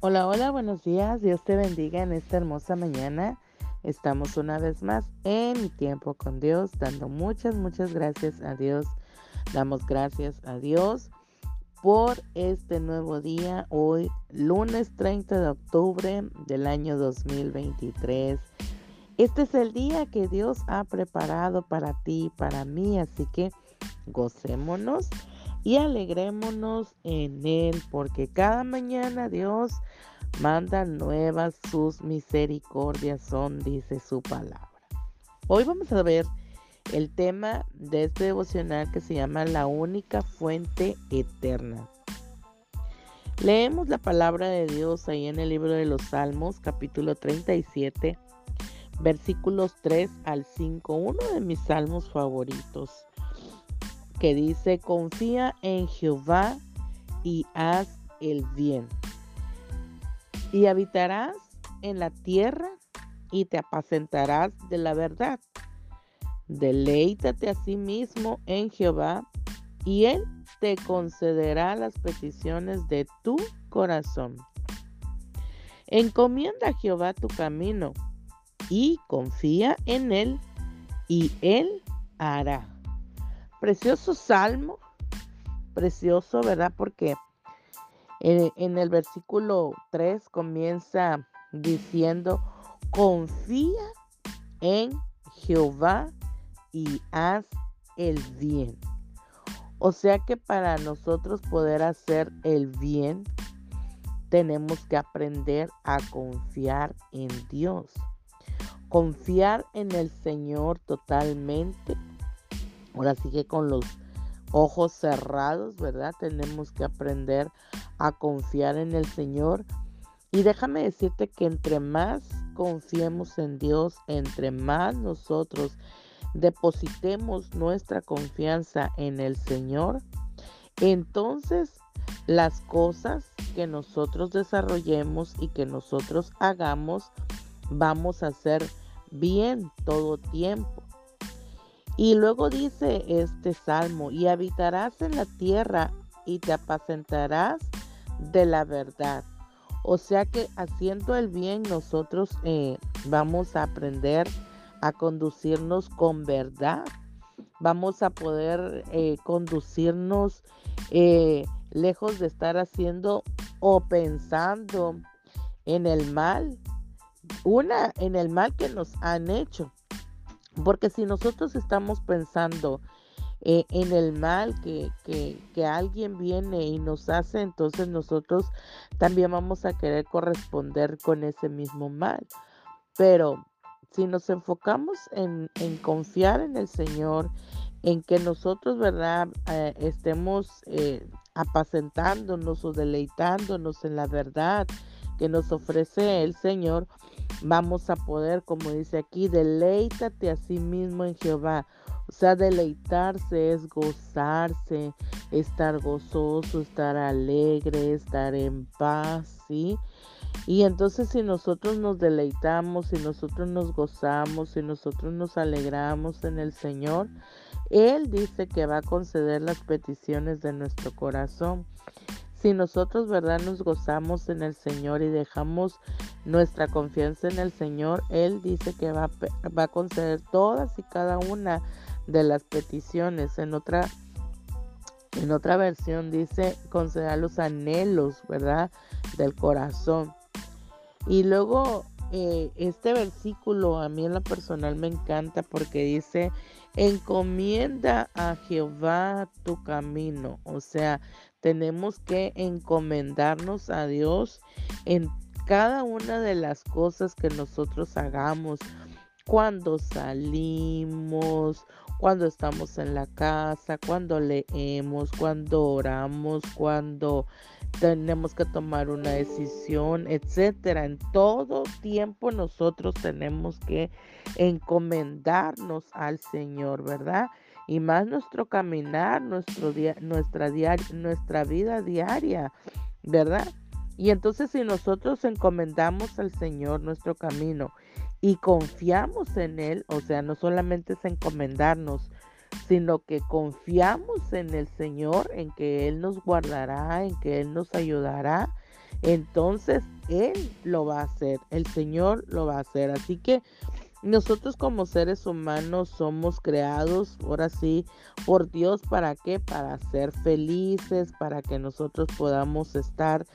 Hola, hola, buenos días. Dios te bendiga en esta hermosa mañana. Estamos una vez más en mi tiempo con Dios, dando muchas, muchas gracias a Dios. Damos gracias a Dios por este nuevo día, hoy lunes 30 de octubre del año 2023. Este es el día que Dios ha preparado para ti y para mí, así que gocémonos y alegrémonos en Él, porque cada mañana Dios manda nuevas sus misericordias son, dice su palabra. Hoy vamos a ver el tema de este devocional que se llama La única fuente eterna. Leemos la palabra de Dios ahí en el libro de los Salmos, capítulo 37, versículos 3 al 5, uno de mis salmos favoritos que dice, confía en Jehová y haz el bien. Y habitarás en la tierra y te apacentarás de la verdad. Deleítate a sí mismo en Jehová y él te concederá las peticiones de tu corazón. Encomienda a Jehová tu camino y confía en él y él hará precioso salmo, precioso, ¿verdad? Porque en, el versículo 3 comienza diciendo, confía en Jehová y haz el bien. O sea que para nosotros poder hacer el bien, tenemos que aprender a confiar en Dios. Confiar en el Señor totalmente Ahora sí que con los ojos cerrados, ¿verdad? Tenemos que aprender a confiar en el Señor. Y déjame decirte que entre más confiemos en Dios, entre más nosotros depositemos nuestra confianza en el Señor, entonces las cosas que nosotros desarrollemos y que nosotros hagamos, vamos a hacer bien todo tiempo. Y luego dice este salmo, y habitarás en la tierra y te apacentarás de la verdad. O sea que haciendo el bien nosotros eh, vamos a aprender a conducirnos con verdad. Vamos a poder eh, conducirnos eh, lejos de estar haciendo o pensando en el mal. Una, en el mal que nos han hecho. Porque si nosotros estamos pensando eh, en el mal que, que, alguien viene y nos hace, entonces nosotros también vamos a querer corresponder con ese mismo mal. Pero si nos enfocamos en, confiar en el Señor, en que nosotros, ¿verdad?, eh, estemos eh, apacentándonos o deleitándonos en la verdad que nos ofrece el Señor, vamos a poder, como dice aquí, deleítate a sí mismo en Jehová. O sea, deleitarse es gozarse, estar gozoso, estar alegre, estar en paz, ¿sí? Y entonces si nosotros nos deleitamos, si nosotros nos gozamos, si nosotros nos alegramos en el Señor, Él dice que va a conceder las peticiones de nuestro corazón. Si nosotros, ¿verdad?, nos gozamos en el Señor y dejamos nuestra confianza en el Señor, Él dice que va, va a conceder todas y cada una de las peticiones. En otra, en otra versión dice conceder los anhelos, ¿verdad?, del corazón. Y luego eh, este versículo a mí en lo personal me encanta porque dice, encomienda a Jehová tu camino. O sea, tenemos que encomendarnos a Dios en cada una de las cosas que nosotros hagamos. Cuando salimos, cuando estamos en la casa, cuando leemos, cuando oramos, cuando tenemos que tomar una decisión, etcétera. En todo tiempo nosotros tenemos que encomendarnos al Señor, ¿verdad? Y más nuestro caminar, nuestro día, nuestra, nuestra vida diaria, ¿verdad? Y entonces si nosotros encomendamos al Señor nuestro camino y confiamos en Él, o sea, no solamente es encomendarnos, sino que confiamos en el Señor, en que Él nos guardará, en que Él nos ayudará. entonces Él lo va a hacer, el Señor lo va a hacer. Así que nosotros como seres humanos somos creados, ahora sí, por Dios, ¿para qué? Para ser felices, para que nosotros podamos estar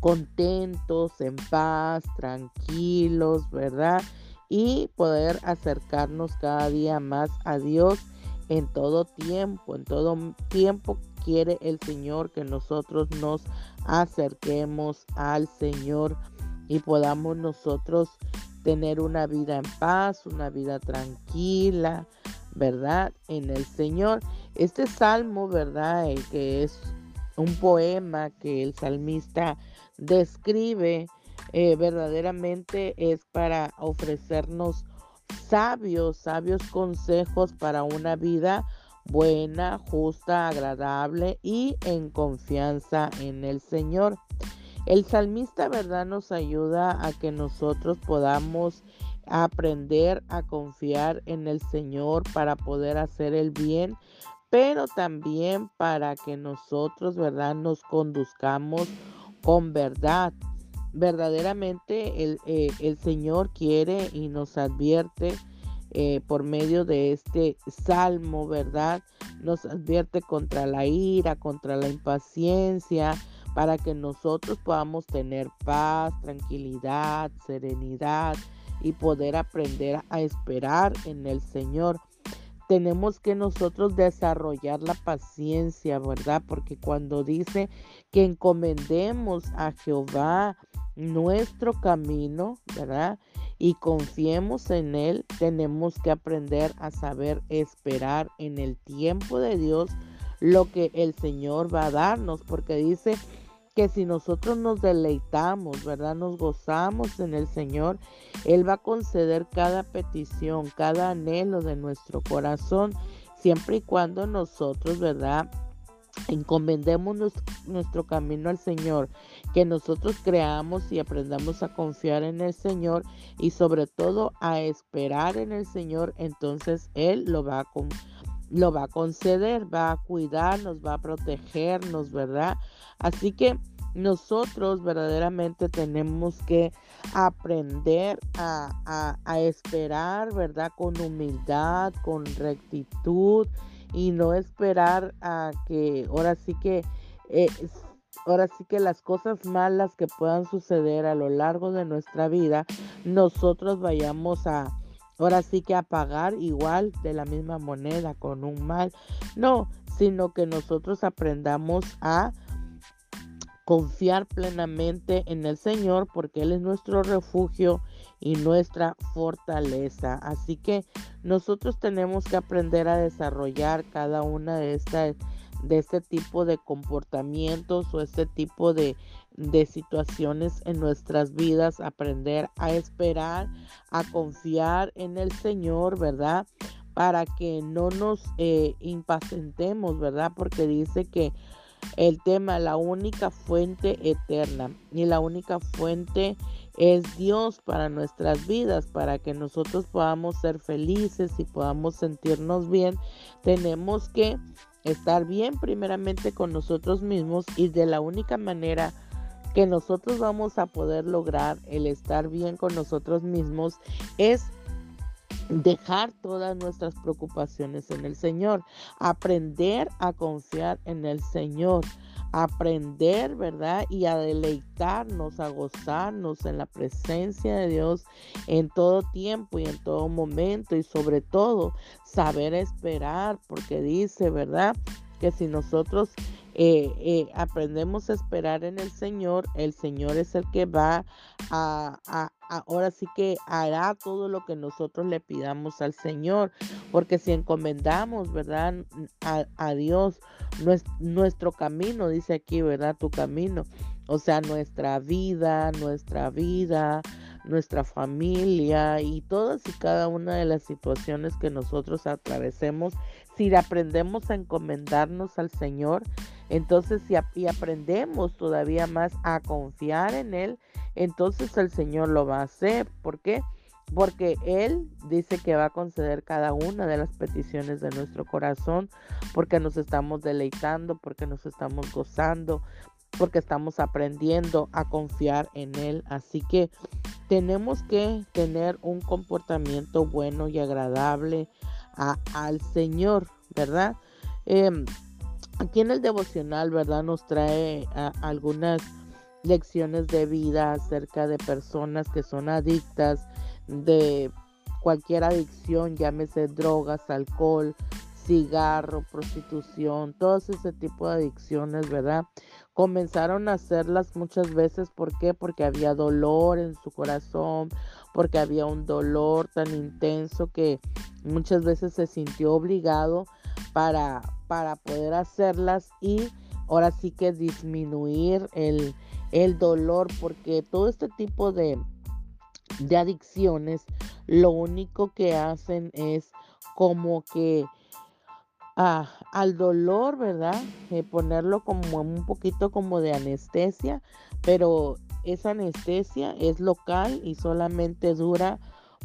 contentos, en paz, tranquilos, ¿verdad? Y poder acercarnos cada día más a Dios en todo tiempo, en todo tiempo quiere el Señor que nosotros nos acerquemos al Señor y podamos nosotros tener una vida en paz, una vida tranquila, ¿verdad? En el Señor. Este salmo, ¿verdad? El que es un poema que el salmista describe, eh, verdaderamente es para ofrecernos sabios, sabios consejos para una vida buena, justa, agradable y en confianza en el Señor. El salmista, ¿verdad?, nos ayuda a que nosotros podamos aprender a confiar en el Señor para poder hacer el bien, pero también para que nosotros, ¿verdad?, nos conduzcamos con verdad. Verdaderamente el, eh, el Señor quiere y nos advierte eh, por medio de este salmo, ¿verdad? Nos advierte contra la ira, contra la impaciencia, para que nosotros podamos tener paz, tranquilidad, serenidad y poder aprender a esperar en el Señor. Tenemos que nosotros desarrollar la paciencia, ¿verdad? Porque cuando dice que encomendemos a Jehová nuestro camino, ¿verdad? Y confiemos en Él, tenemos que aprender a saber esperar en el tiempo de Dios lo que el Señor va a darnos, porque dice que si nosotros nos deleitamos, ¿verdad? Nos gozamos en el Señor, Él va a conceder cada petición, cada anhelo de nuestro corazón, siempre y cuando nosotros, ¿verdad? Encomendemos nuestro camino al Señor, que nosotros creamos y aprendamos a confiar en el Señor y sobre todo a esperar en el Señor, entonces Él lo va a lo va a conceder, va a cuidarnos, va a protegernos, ¿verdad? Así que nosotros verdaderamente tenemos que aprender a, esperar, ¿verdad? Con humildad, con rectitud y no esperar a que ahora sí que... Eh, ahora sí que las cosas malas que puedan suceder a lo largo de nuestra vida, nosotros vayamos a, ahora sí que a pagar igual de la misma moneda con un mal. No, sino que nosotros aprendamos a confiar plenamente en el Señor porque Él es nuestro refugio y nuestra fortaleza. Así que nosotros tenemos que aprender a desarrollar cada una de estas de este tipo de comportamientos o este tipo de, de situaciones en nuestras vidas, aprender a esperar, a confiar en el Señor, ¿verdad? Para que no nos eh, impacientemos, ¿verdad? Porque dice que el tema, la única fuente eterna y la única fuente es Dios para nuestras vidas, para que nosotros podamos ser felices y podamos sentirnos bien, tenemos que estar bien primeramente con nosotros mismos y de la única manera que nosotros vamos a poder lograr el estar bien con nosotros mismos es dejar todas nuestras preocupaciones en el Señor, aprender a confiar en el Señor, aprender, ¿verdad? Y a deleitarnos, a gozarnos en la presencia de Dios en todo tiempo y en todo momento y sobre todo saber esperar, porque dice, ¿verdad? Que si nosotros eh, eh, aprendemos a esperar en el Señor, el Señor es el que va a, ahora sí que hará todo lo que nosotros le pidamos al Señor, porque si encomendamos, ¿verdad? A, Dios nuestro, camino, dice aquí, ¿verdad? Tu camino, o sea, nuestra vida, nuestra vida, nuestra familia y todas y cada una de las situaciones que nosotros atravesemos, si aprendemos a encomendarnos al Señor, entonces si aprendemos todavía más a confiar en Él, entonces el Señor lo va a hacer. ¿Por qué? Porque Él dice que va a conceder cada una de las peticiones de nuestro corazón, porque nos estamos deleitando, porque nos estamos gozando, porque estamos aprendiendo a confiar en Él. Así que tenemos que tener un comportamiento bueno y agradable al Señor, ¿verdad? Em, aquí en el devocional, ¿verdad? Nos trae algunas lecciones de vida acerca de personas que son adictas de cualquier adicción, llámese drogas, alcohol, cigarro, prostitución, todo ese tipo de adicciones, ¿verdad? Comenzaron a hacerlas muchas veces, ¿por qué? Porque había dolor en su corazón, porque había un dolor tan intenso que muchas veces se sintió obligado para, para poder hacerlas y ahora sí que disminuir el, el dolor, porque todo este tipo de, de adicciones lo único que hacen es como que ah, al dolor, ¿verdad? Eh, ponerlo como un poquito como de anestesia, pero esa anestesia es local y solamente dura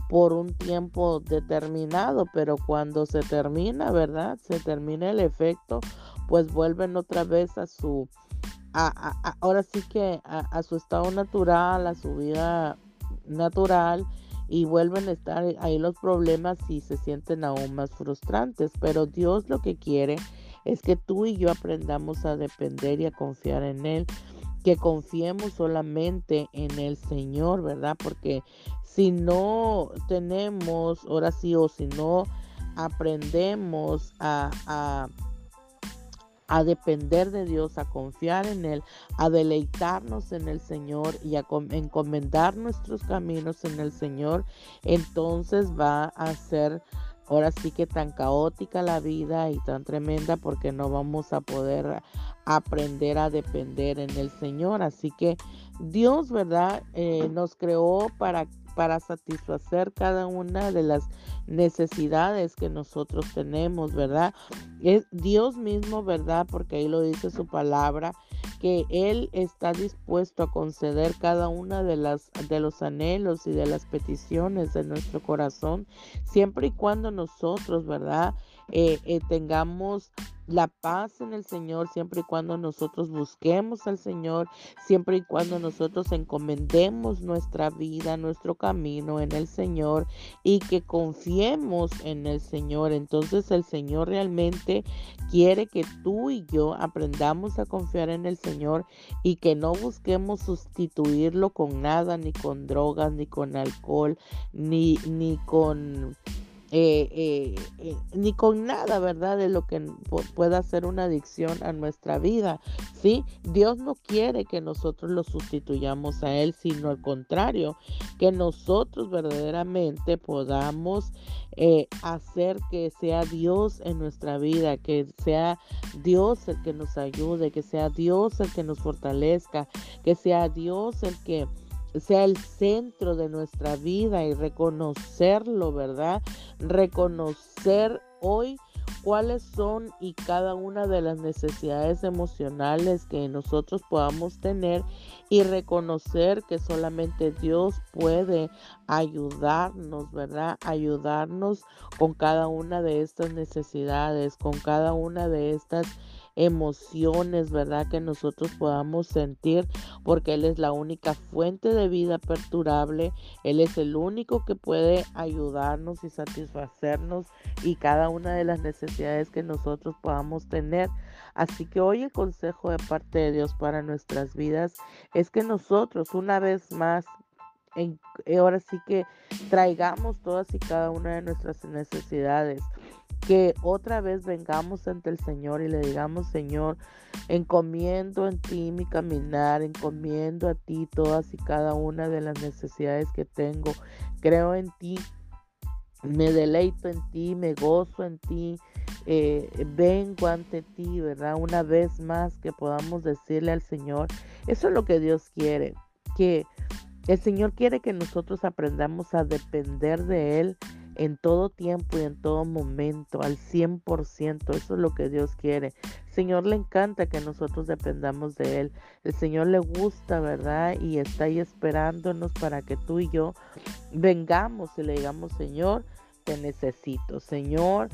por un tiempo determinado, pero cuando se termina, ¿verdad? Se termina el efecto, pues vuelven otra vez a su ahora sí que a, su estado natural, a su vida natural y vuelven a estar ahí los problemas y se sienten aún más frustrantes. Pero Dios lo que quiere es que tú y yo aprendamos a depender y a confiar en Él, que confiemos solamente en el Señor, ¿verdad? Porque si no tenemos, ahora sí, o si no aprendemos a a depender de Dios, a confiar en Él, a deleitarnos en el Señor y a encomendar nuestros caminos en el Señor, entonces va a ser ahora sí que tan caótica la vida y tan tremenda porque no vamos a poder aprender a depender en el Señor. Así que Dios, ¿verdad? Eh, nos creó para para satisfacer cada una de las necesidades que nosotros tenemos, ¿verdad? Es Dios mismo, ¿verdad? Porque ahí lo dice su palabra, que Él está dispuesto a conceder cada una de las de los anhelos y de las peticiones de nuestro corazón, siempre y cuando nosotros, ¿verdad? Eh, eh, tengamos la paz en el Señor siempre y cuando nosotros busquemos al Señor, siempre y cuando nosotros encomendemos nuestra vida, nuestro camino en el Señor y que confiemos en el Señor. Entonces el Señor realmente quiere que tú y yo aprendamos a confiar en el Señor y que no busquemos sustituirlo con nada, ni con drogas, ni con alcohol, ni, ni con eh, eh, eh, ni con nada, ¿verdad? De lo que pueda ser una adicción a nuestra vida, ¿sí? Dios no quiere que nosotros lo sustituyamos a Él, sino al contrario, que nosotros verdaderamente podamos hacer que sea Dios en nuestra vida, que sea Dios el que nos ayude, que sea Dios el que nos fortalezca, que sea Dios el que sea el centro de nuestra vida y reconocerlo, ¿verdad? Reconocer hoy cuáles son y cada una de las necesidades emocionales que nosotros podamos tener y reconocer que solamente Dios puede ayudarnos, ¿verdad? Ayudarnos con cada una de estas necesidades, con cada una de estas emociones, ¿verdad? Que nosotros podamos sentir, porque Él es la única fuente de vida perdurable, Él es el único que puede ayudarnos y satisfacernos y cada una de las necesidades que nosotros podamos tener. Así que hoy el consejo de parte de Dios para nuestras vidas es que nosotros una vez más en, ahora sí que traigamos todas y cada una de nuestras necesidades que otra vez vengamos ante el Señor y le digamos, Señor, encomiendo en ti mi caminar, encomiendo a ti todas y cada una de las necesidades que tengo. Creo en ti, me deleito en ti, me gozo en ti, eh, vengo ante ti, ¿verdad? Una vez más que podamos decirle al Señor, eso es lo que Dios quiere, que el Señor quiere que nosotros aprendamos a depender de Él en todo tiempo y en todo momento, al 100%. Eso es lo que Dios quiere. Señor le encanta que nosotros dependamos de Él. El Señor le gusta, ¿verdad? Y está ahí esperándonos para que tú y yo vengamos y le digamos, Señor, te necesito. Señor,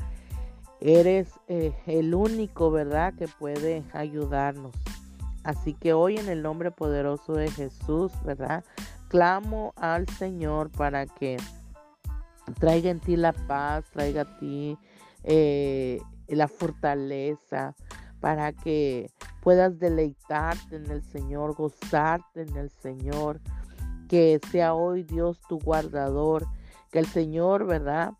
eres eh, el único, ¿verdad? Que puede ayudarnos. Así que hoy en el nombre poderoso de Jesús, ¿verdad? Clamo al Señor para que traiga en ti la paz, traiga a ti eh, la fortaleza, para que puedas deleitarte en el Señor, gozarte en el Señor, que sea hoy Dios tu guardador, que el Señor, ¿verdad?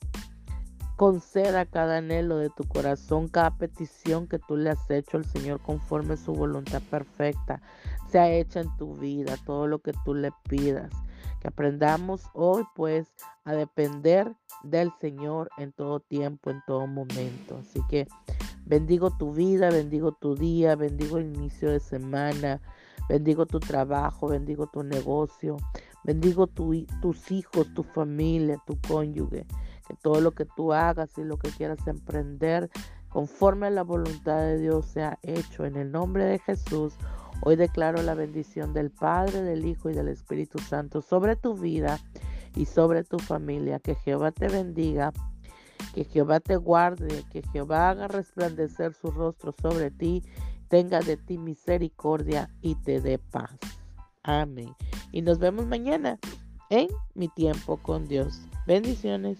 Conceda cada anhelo de tu corazón, cada petición que tú le has hecho al Señor conforme su voluntad perfecta sea hecha en tu vida, todo lo que tú le pidas. Que aprendamos hoy pues a depender del Señor en todo tiempo, en todo momento. Así que bendigo tu vida, bendigo tu día, bendigo el inicio de semana, bendigo tu trabajo, bendigo tu negocio, bendigo tus hijos, tu familia, tu cónyuge que todo lo que tú hagas y lo que quieras emprender conforme a la voluntad de Dios sea hecho en el nombre de Jesús. Hoy declaro la bendición del Padre, del Hijo y del Espíritu Santo sobre tu vida y sobre tu familia. Que Jehová te bendiga, que Jehová te guarde, que Jehová haga resplandecer su rostro sobre ti, tenga de ti misericordia y te dé paz. Amén. Y nos vemos mañana en mi tiempo con Dios. Bendiciones.